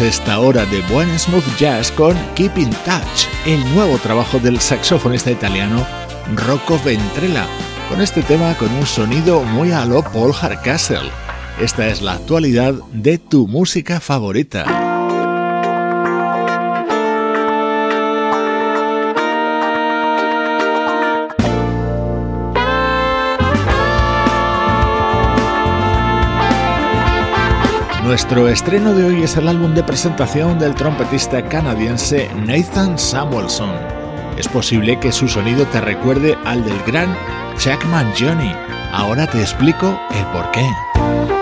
Esta hora de buen smooth jazz con Keep in Touch, el nuevo trabajo del saxofonista italiano Rocco Ventrella, con este tema con un sonido muy a lo Paul Hardcastle. Esta es la actualidad de tu música favorita. Nuestro estreno de hoy es el álbum de presentación del trompetista canadiense Nathan Samuelson. Es posible que su sonido te recuerde al del gran Chuck Johnny. Ahora te explico el porqué.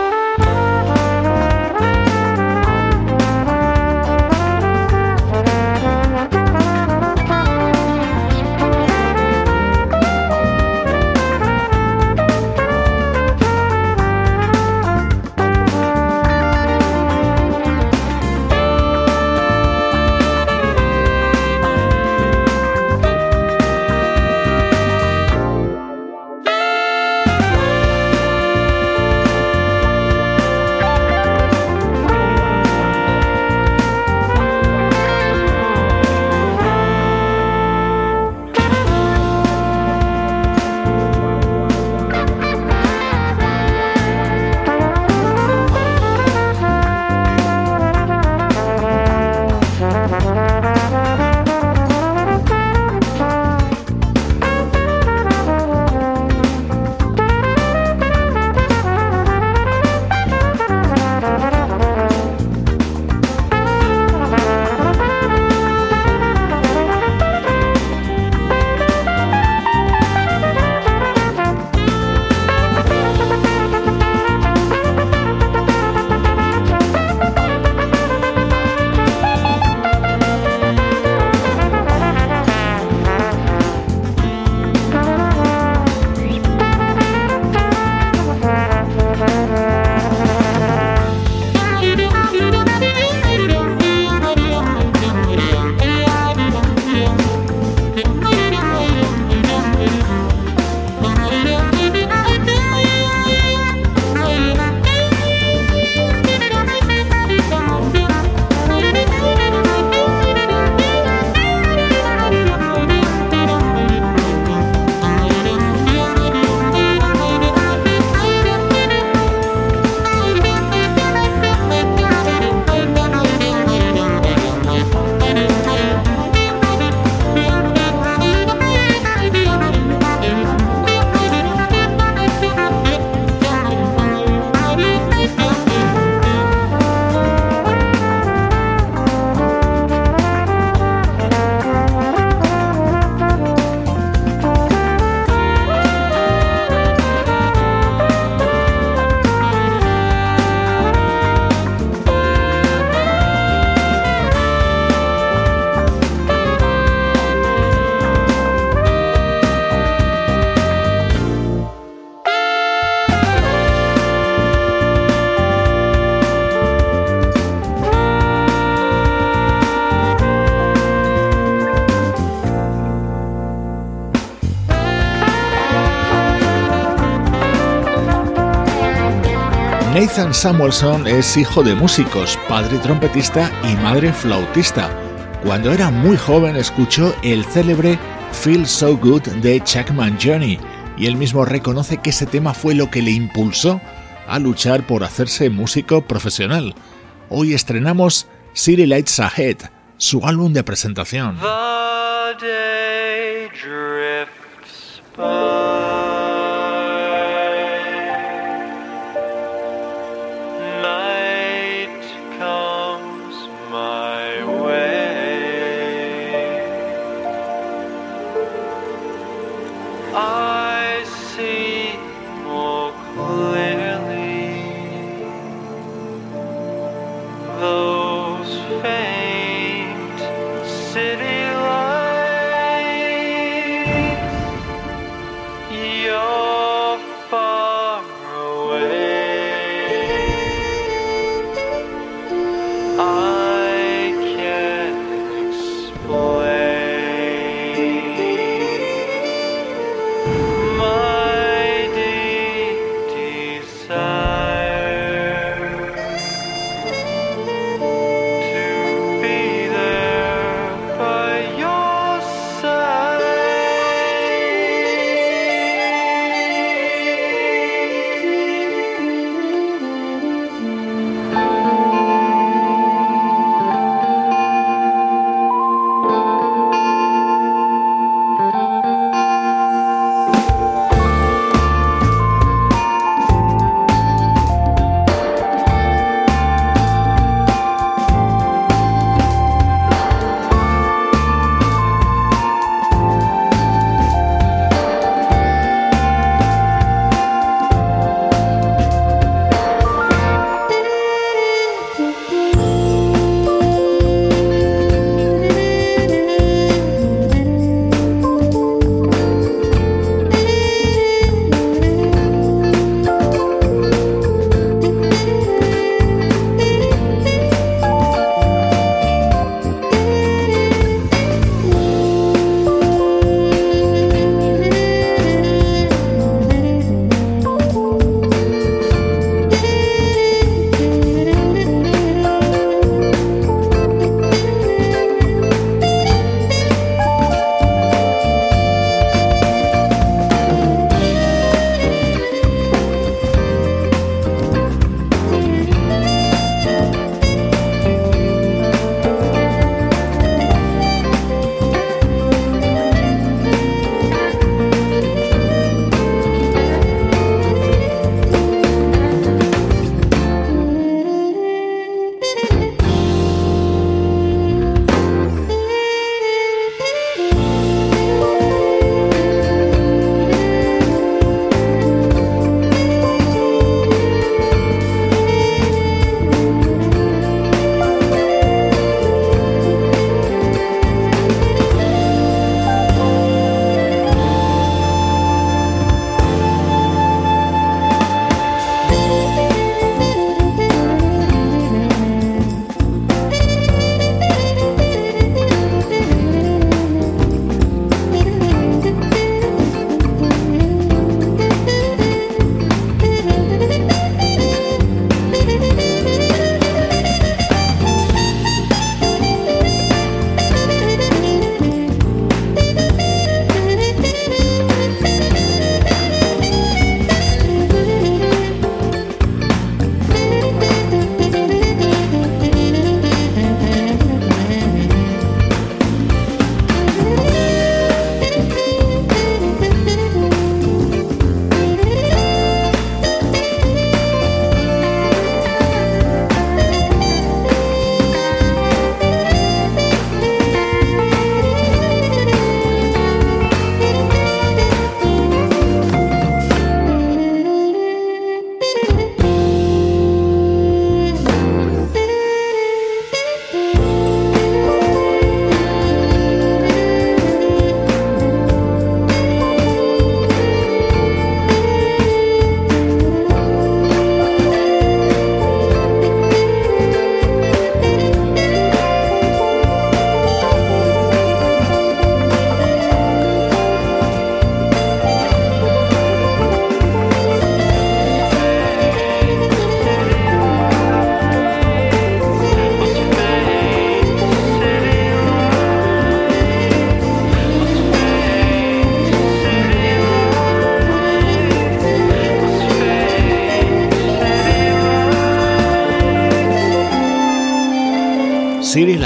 Nathan Samuelson es hijo de músicos, padre trompetista y madre flautista. Cuando era muy joven escuchó el célebre Feel So Good de Chuckman Journey y él mismo reconoce que ese tema fue lo que le impulsó a luchar por hacerse músico profesional. Hoy estrenamos City Lights Ahead, su álbum de presentación.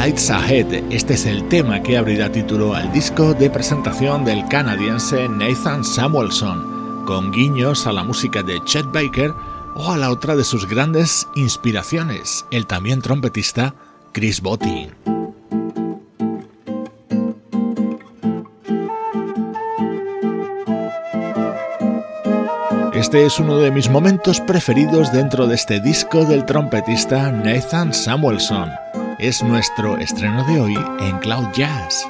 Lights Ahead. Este es el tema que abrirá título al disco de presentación del canadiense Nathan Samuelson, con guiños a la música de Chet Baker o a la otra de sus grandes inspiraciones, el también trompetista Chris Botti. Este es uno de mis momentos preferidos dentro de este disco del trompetista Nathan Samuelson es nuestro estreno de hoy en Cloud Jazz.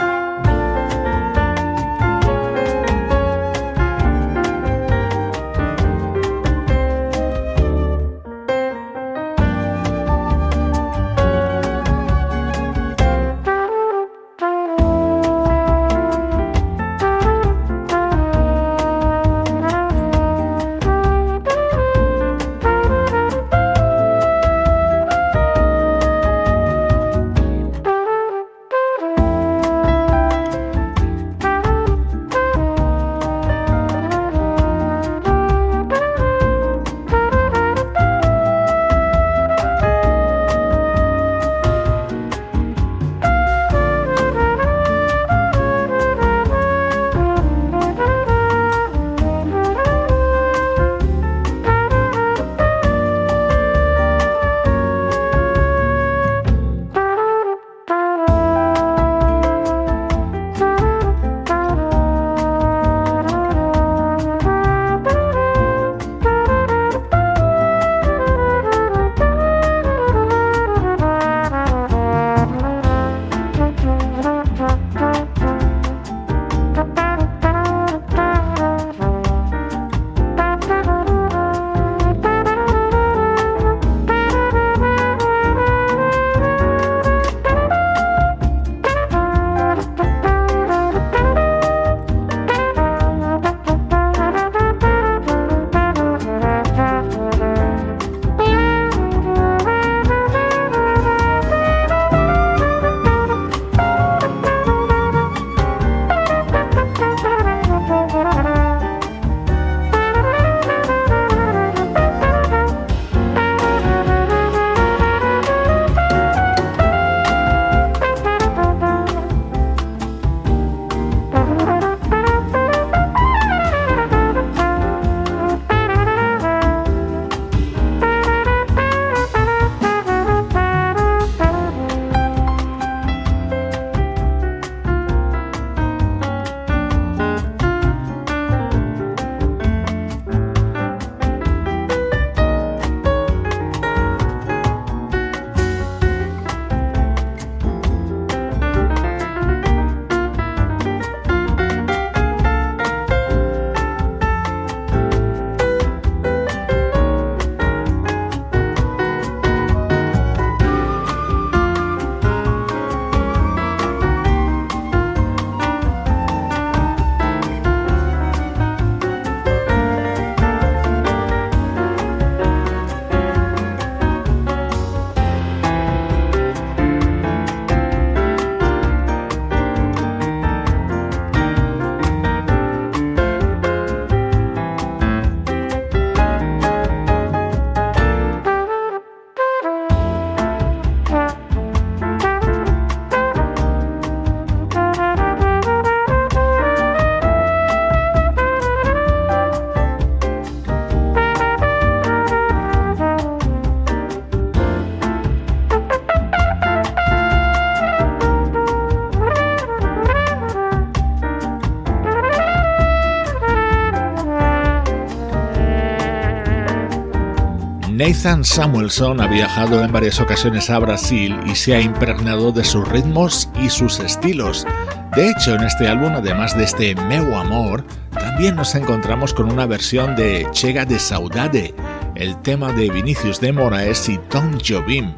Nathan Samuelson ha viajado en varias ocasiones a Brasil y se ha impregnado de sus ritmos y sus estilos. De hecho, en este álbum, además de este Meu Amor, también nos encontramos con una versión de Chega de Saudade, el tema de Vinicius de Moraes y Tom Jobim,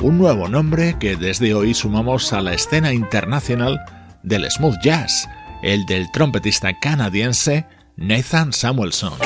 un nuevo nombre que desde hoy sumamos a la escena internacional del smooth jazz, el del trompetista canadiense Nathan Samuelson.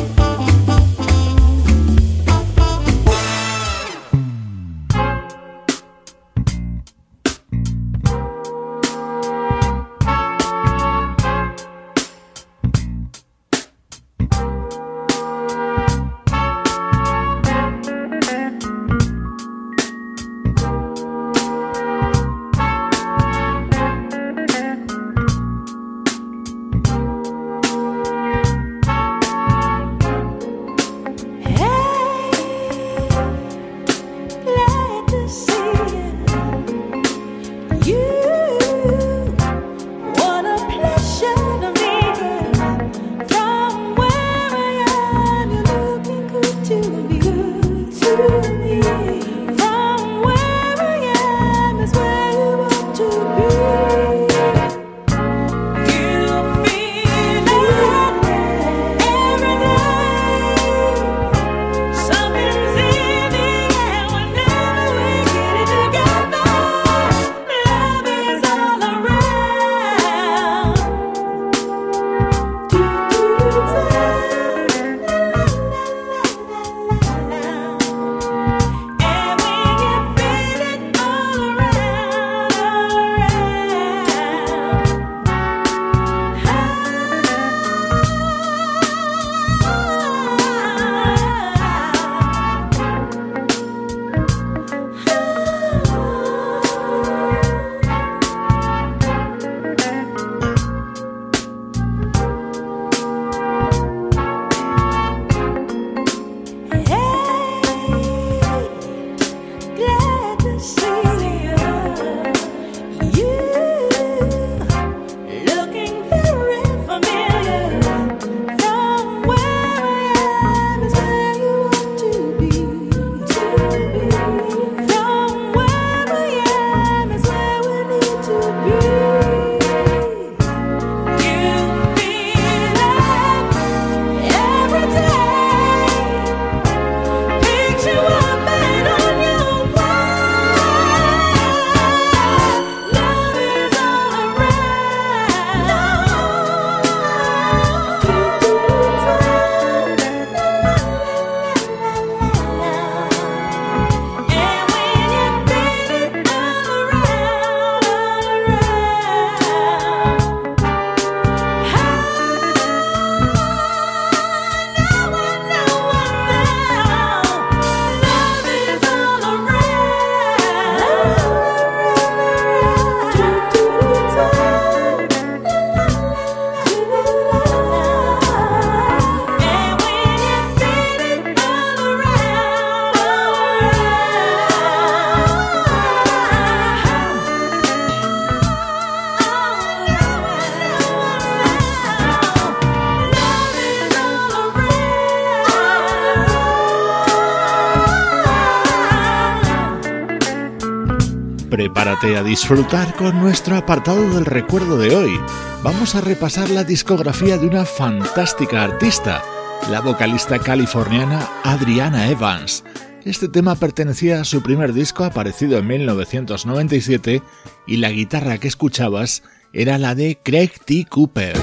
A disfrutar con nuestro apartado del recuerdo de hoy. Vamos a repasar la discografía de una fantástica artista, la vocalista californiana Adriana Evans. Este tema pertenecía a su primer disco aparecido en 1997 y la guitarra que escuchabas era la de Craig T. Cooper.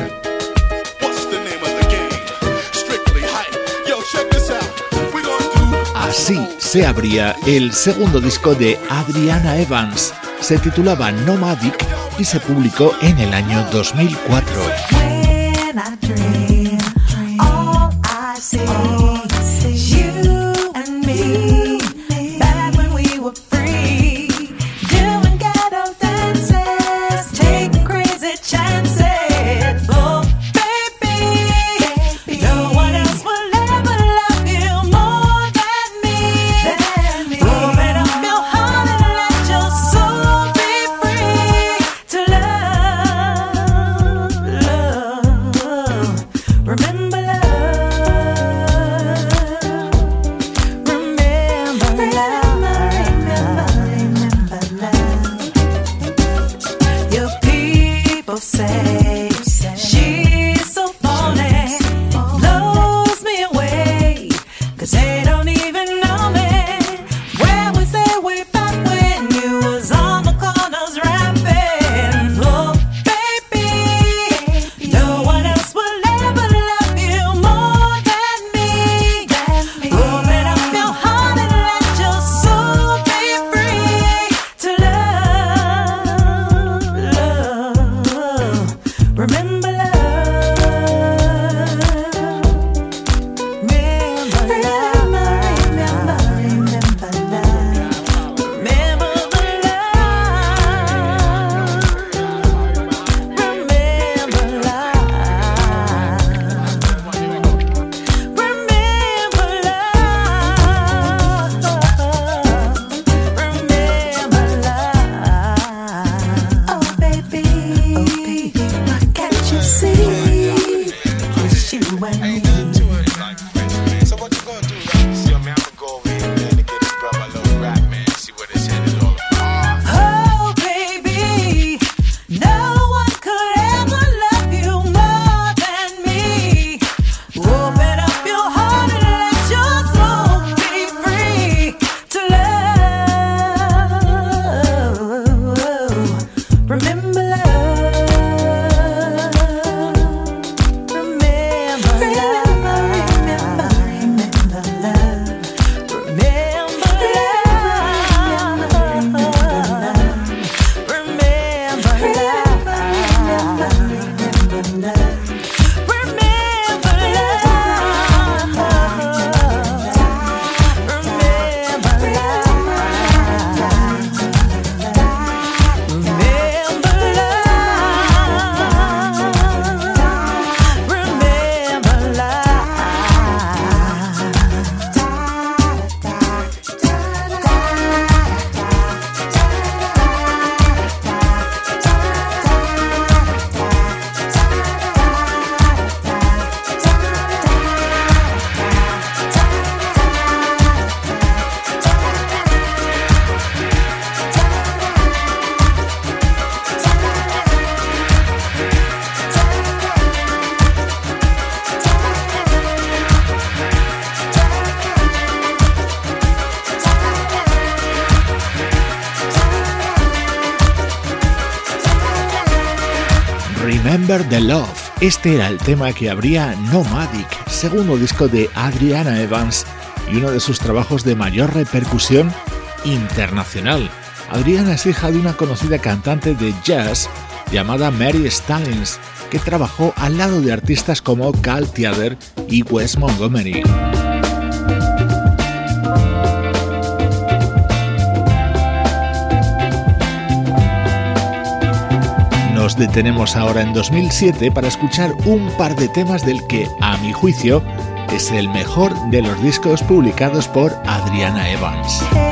Así se abría el segundo disco de Adriana Evans. Se titulaba Nomadic y se publicó en el año 2004. 千万里 the Love. Este era el tema que abría Nomadic, segundo disco de Adriana Evans y uno de sus trabajos de mayor repercusión internacional. Adriana es hija de una conocida cantante de jazz llamada Mary Stallings, que trabajó al lado de artistas como Cal Theater y Wes Montgomery. Nos detenemos ahora en 2007 para escuchar un par de temas del que, a mi juicio, es el mejor de los discos publicados por Adriana Evans.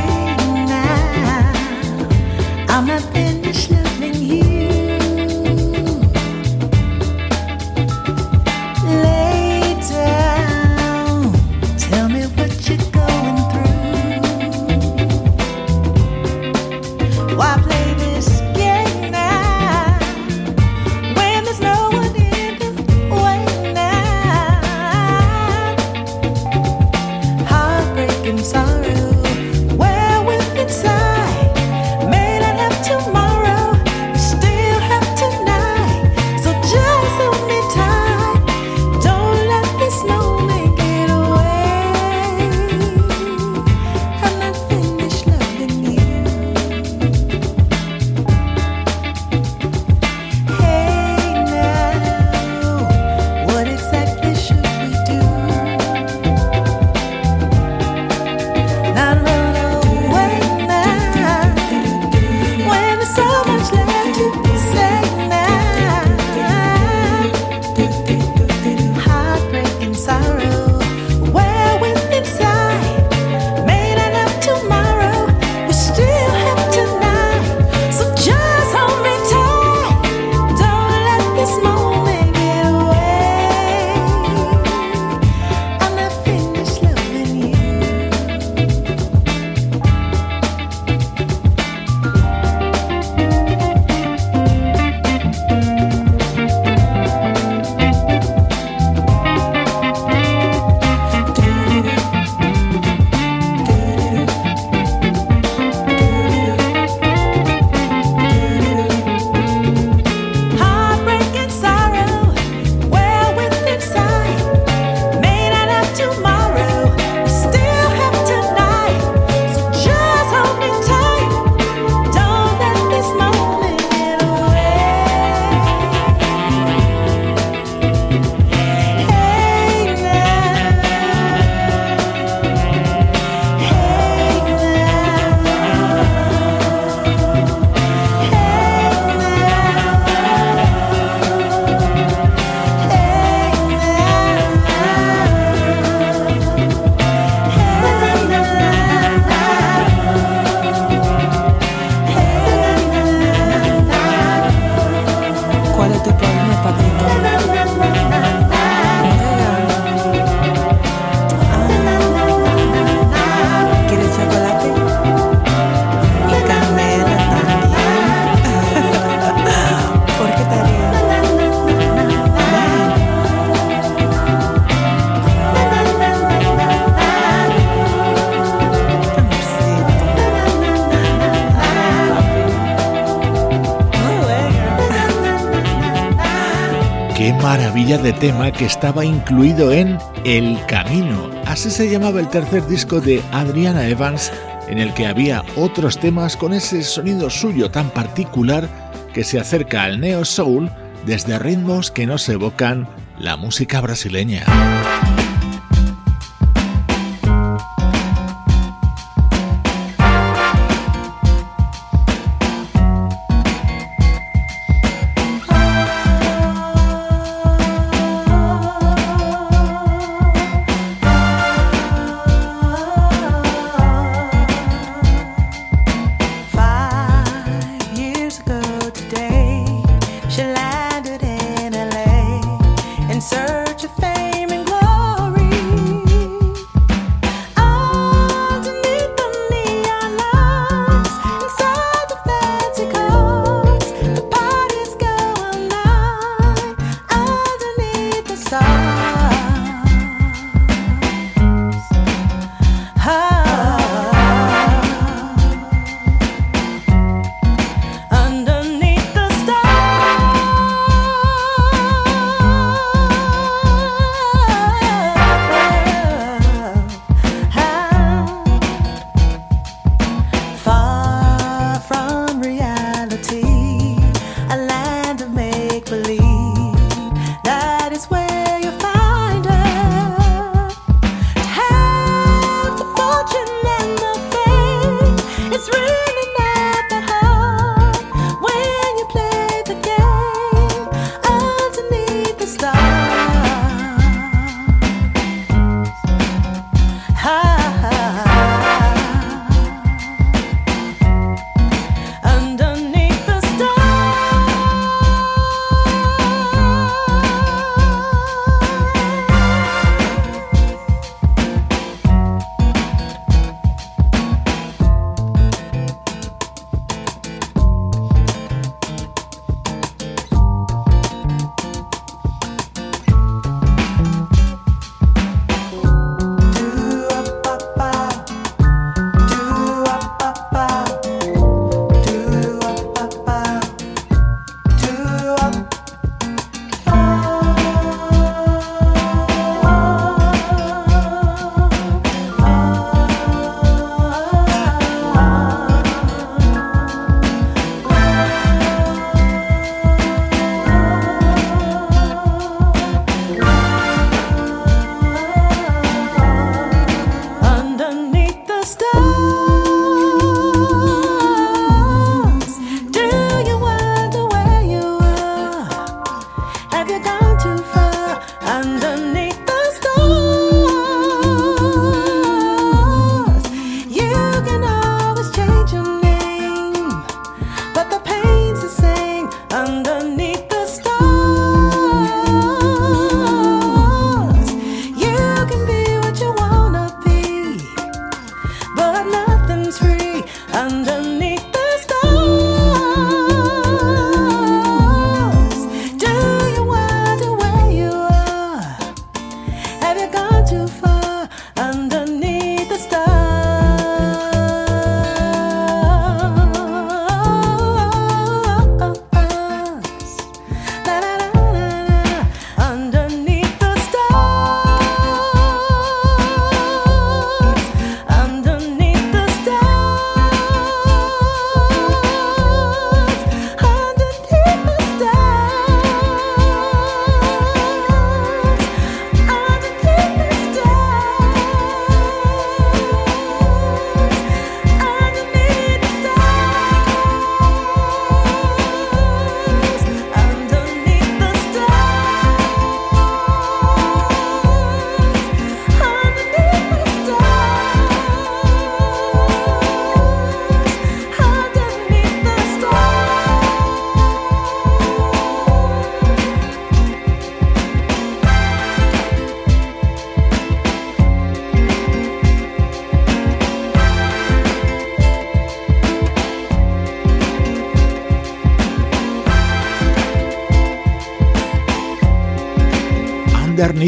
Qué maravilla de tema que estaba incluido en El Camino. Así se llamaba el tercer disco de Adriana Evans, en el que había otros temas con ese sonido suyo tan particular que se acerca al neo soul desde ritmos que nos evocan la música brasileña.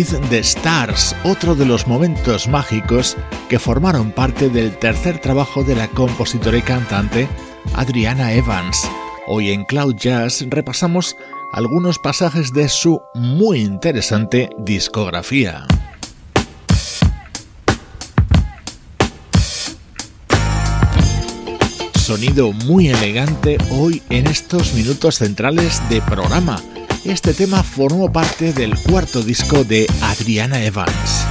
The Stars, otro de los momentos mágicos que formaron parte del tercer trabajo de la compositora y cantante Adriana Evans. Hoy en Cloud Jazz repasamos algunos pasajes de su muy interesante discografía. Sonido muy elegante hoy en estos minutos centrales de programa. Este tema formó parte del cuarto disco de Adriana Evans.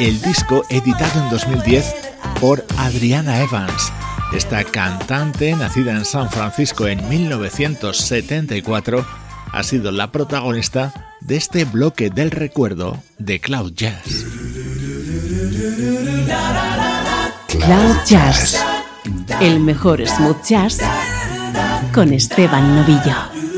El disco editado en 2010 por Adriana Evans. Esta cantante, nacida en San Francisco en 1974, ha sido la protagonista de este bloque del recuerdo de Cloud Jazz. Cloud Jazz, el mejor smooth jazz con Esteban Novillo.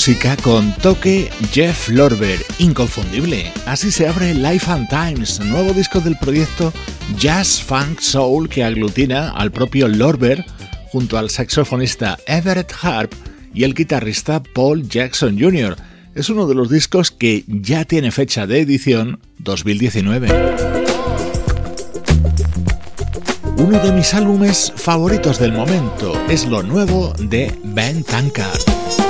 Música con toque Jeff Lorber, inconfundible. Así se abre Life and Times, nuevo disco del proyecto Jazz Funk Soul que aglutina al propio Lorber junto al saxofonista Everett Harp y el guitarrista Paul Jackson Jr. Es uno de los discos que ya tiene fecha de edición 2019. Uno de mis álbumes favoritos del momento es lo nuevo de Ben Tankard.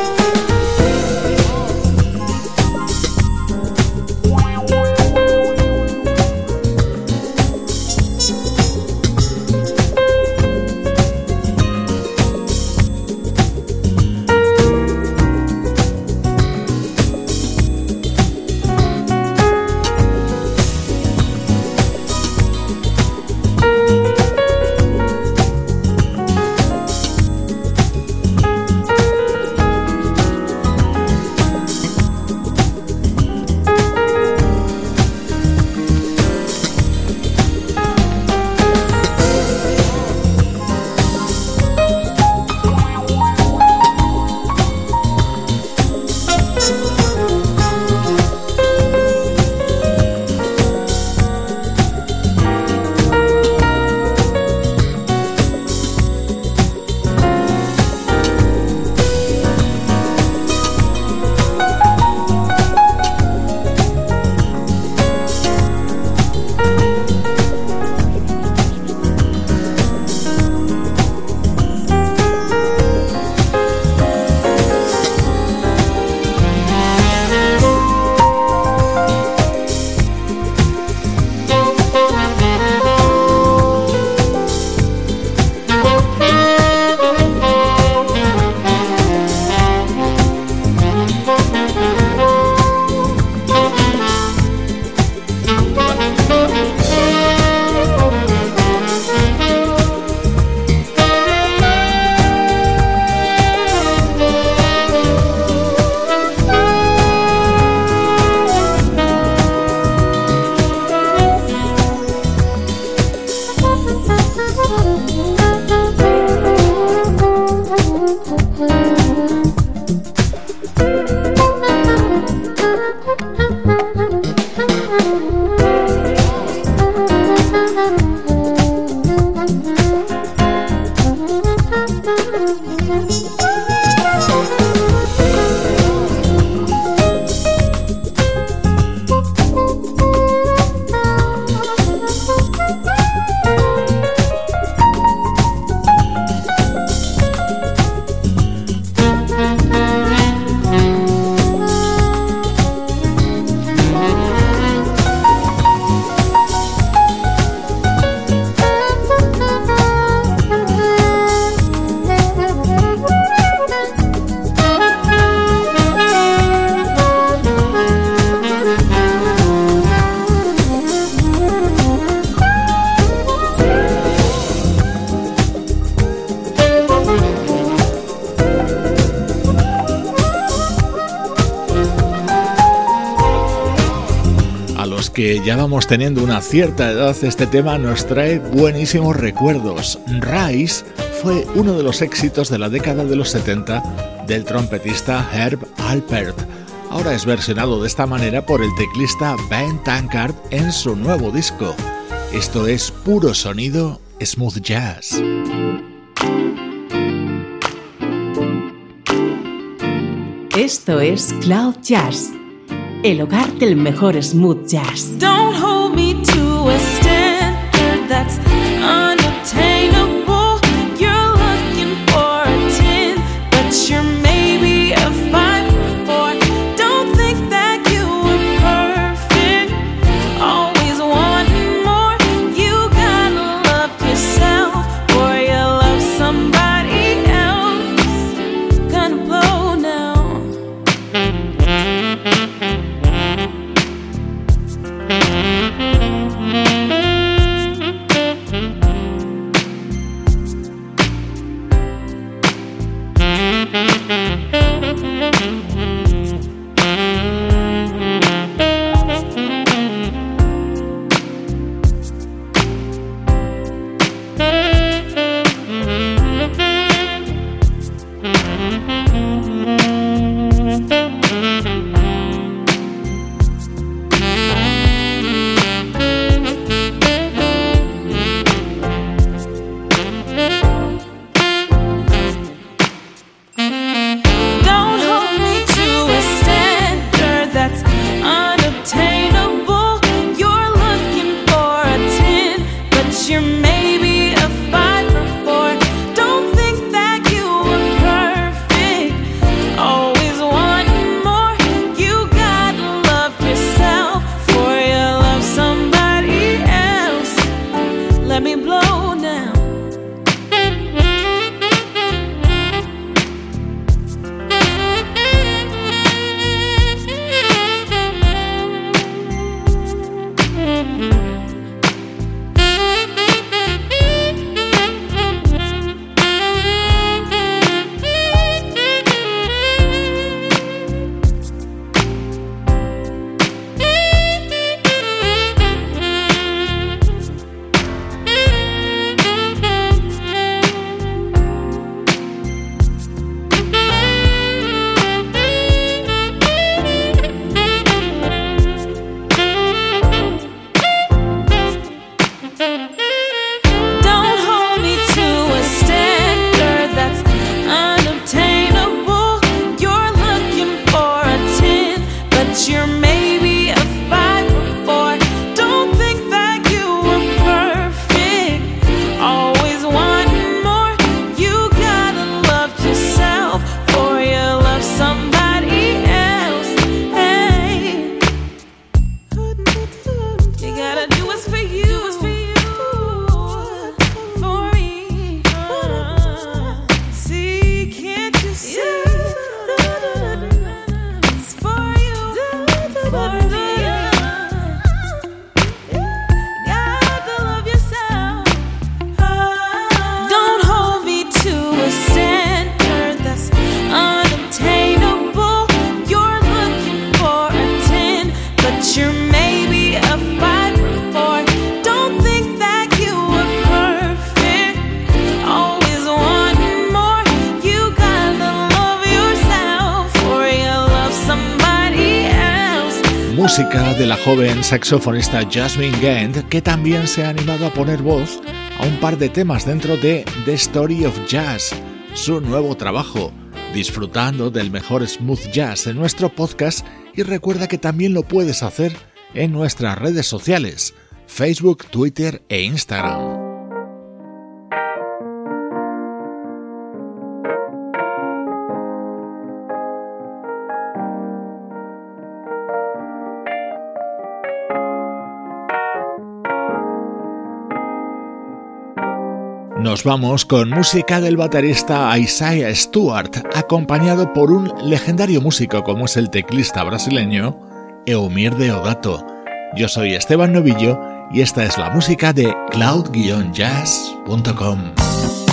Vamos teniendo una cierta edad, este tema nos trae buenísimos recuerdos. Rise fue uno de los éxitos de la década de los 70 del trompetista Herb Alpert. Ahora es versionado de esta manera por el teclista Ben Tankard en su nuevo disco. Esto es puro sonido smooth jazz. Esto es Cloud Jazz el hogar del mejor smooth jazz. Don't joven saxofonista Jasmine Gant, que también se ha animado a poner voz a un par de temas dentro de The Story of Jazz, su nuevo trabajo, disfrutando del mejor smooth jazz en nuestro podcast y recuerda que también lo puedes hacer en nuestras redes sociales, Facebook, Twitter e Instagram. Nos vamos con música del baterista Isaiah Stewart, acompañado por un legendario músico como es el teclista brasileño Eumir Deodato. Yo soy Esteban Novillo y esta es la música de cloud-jazz.com.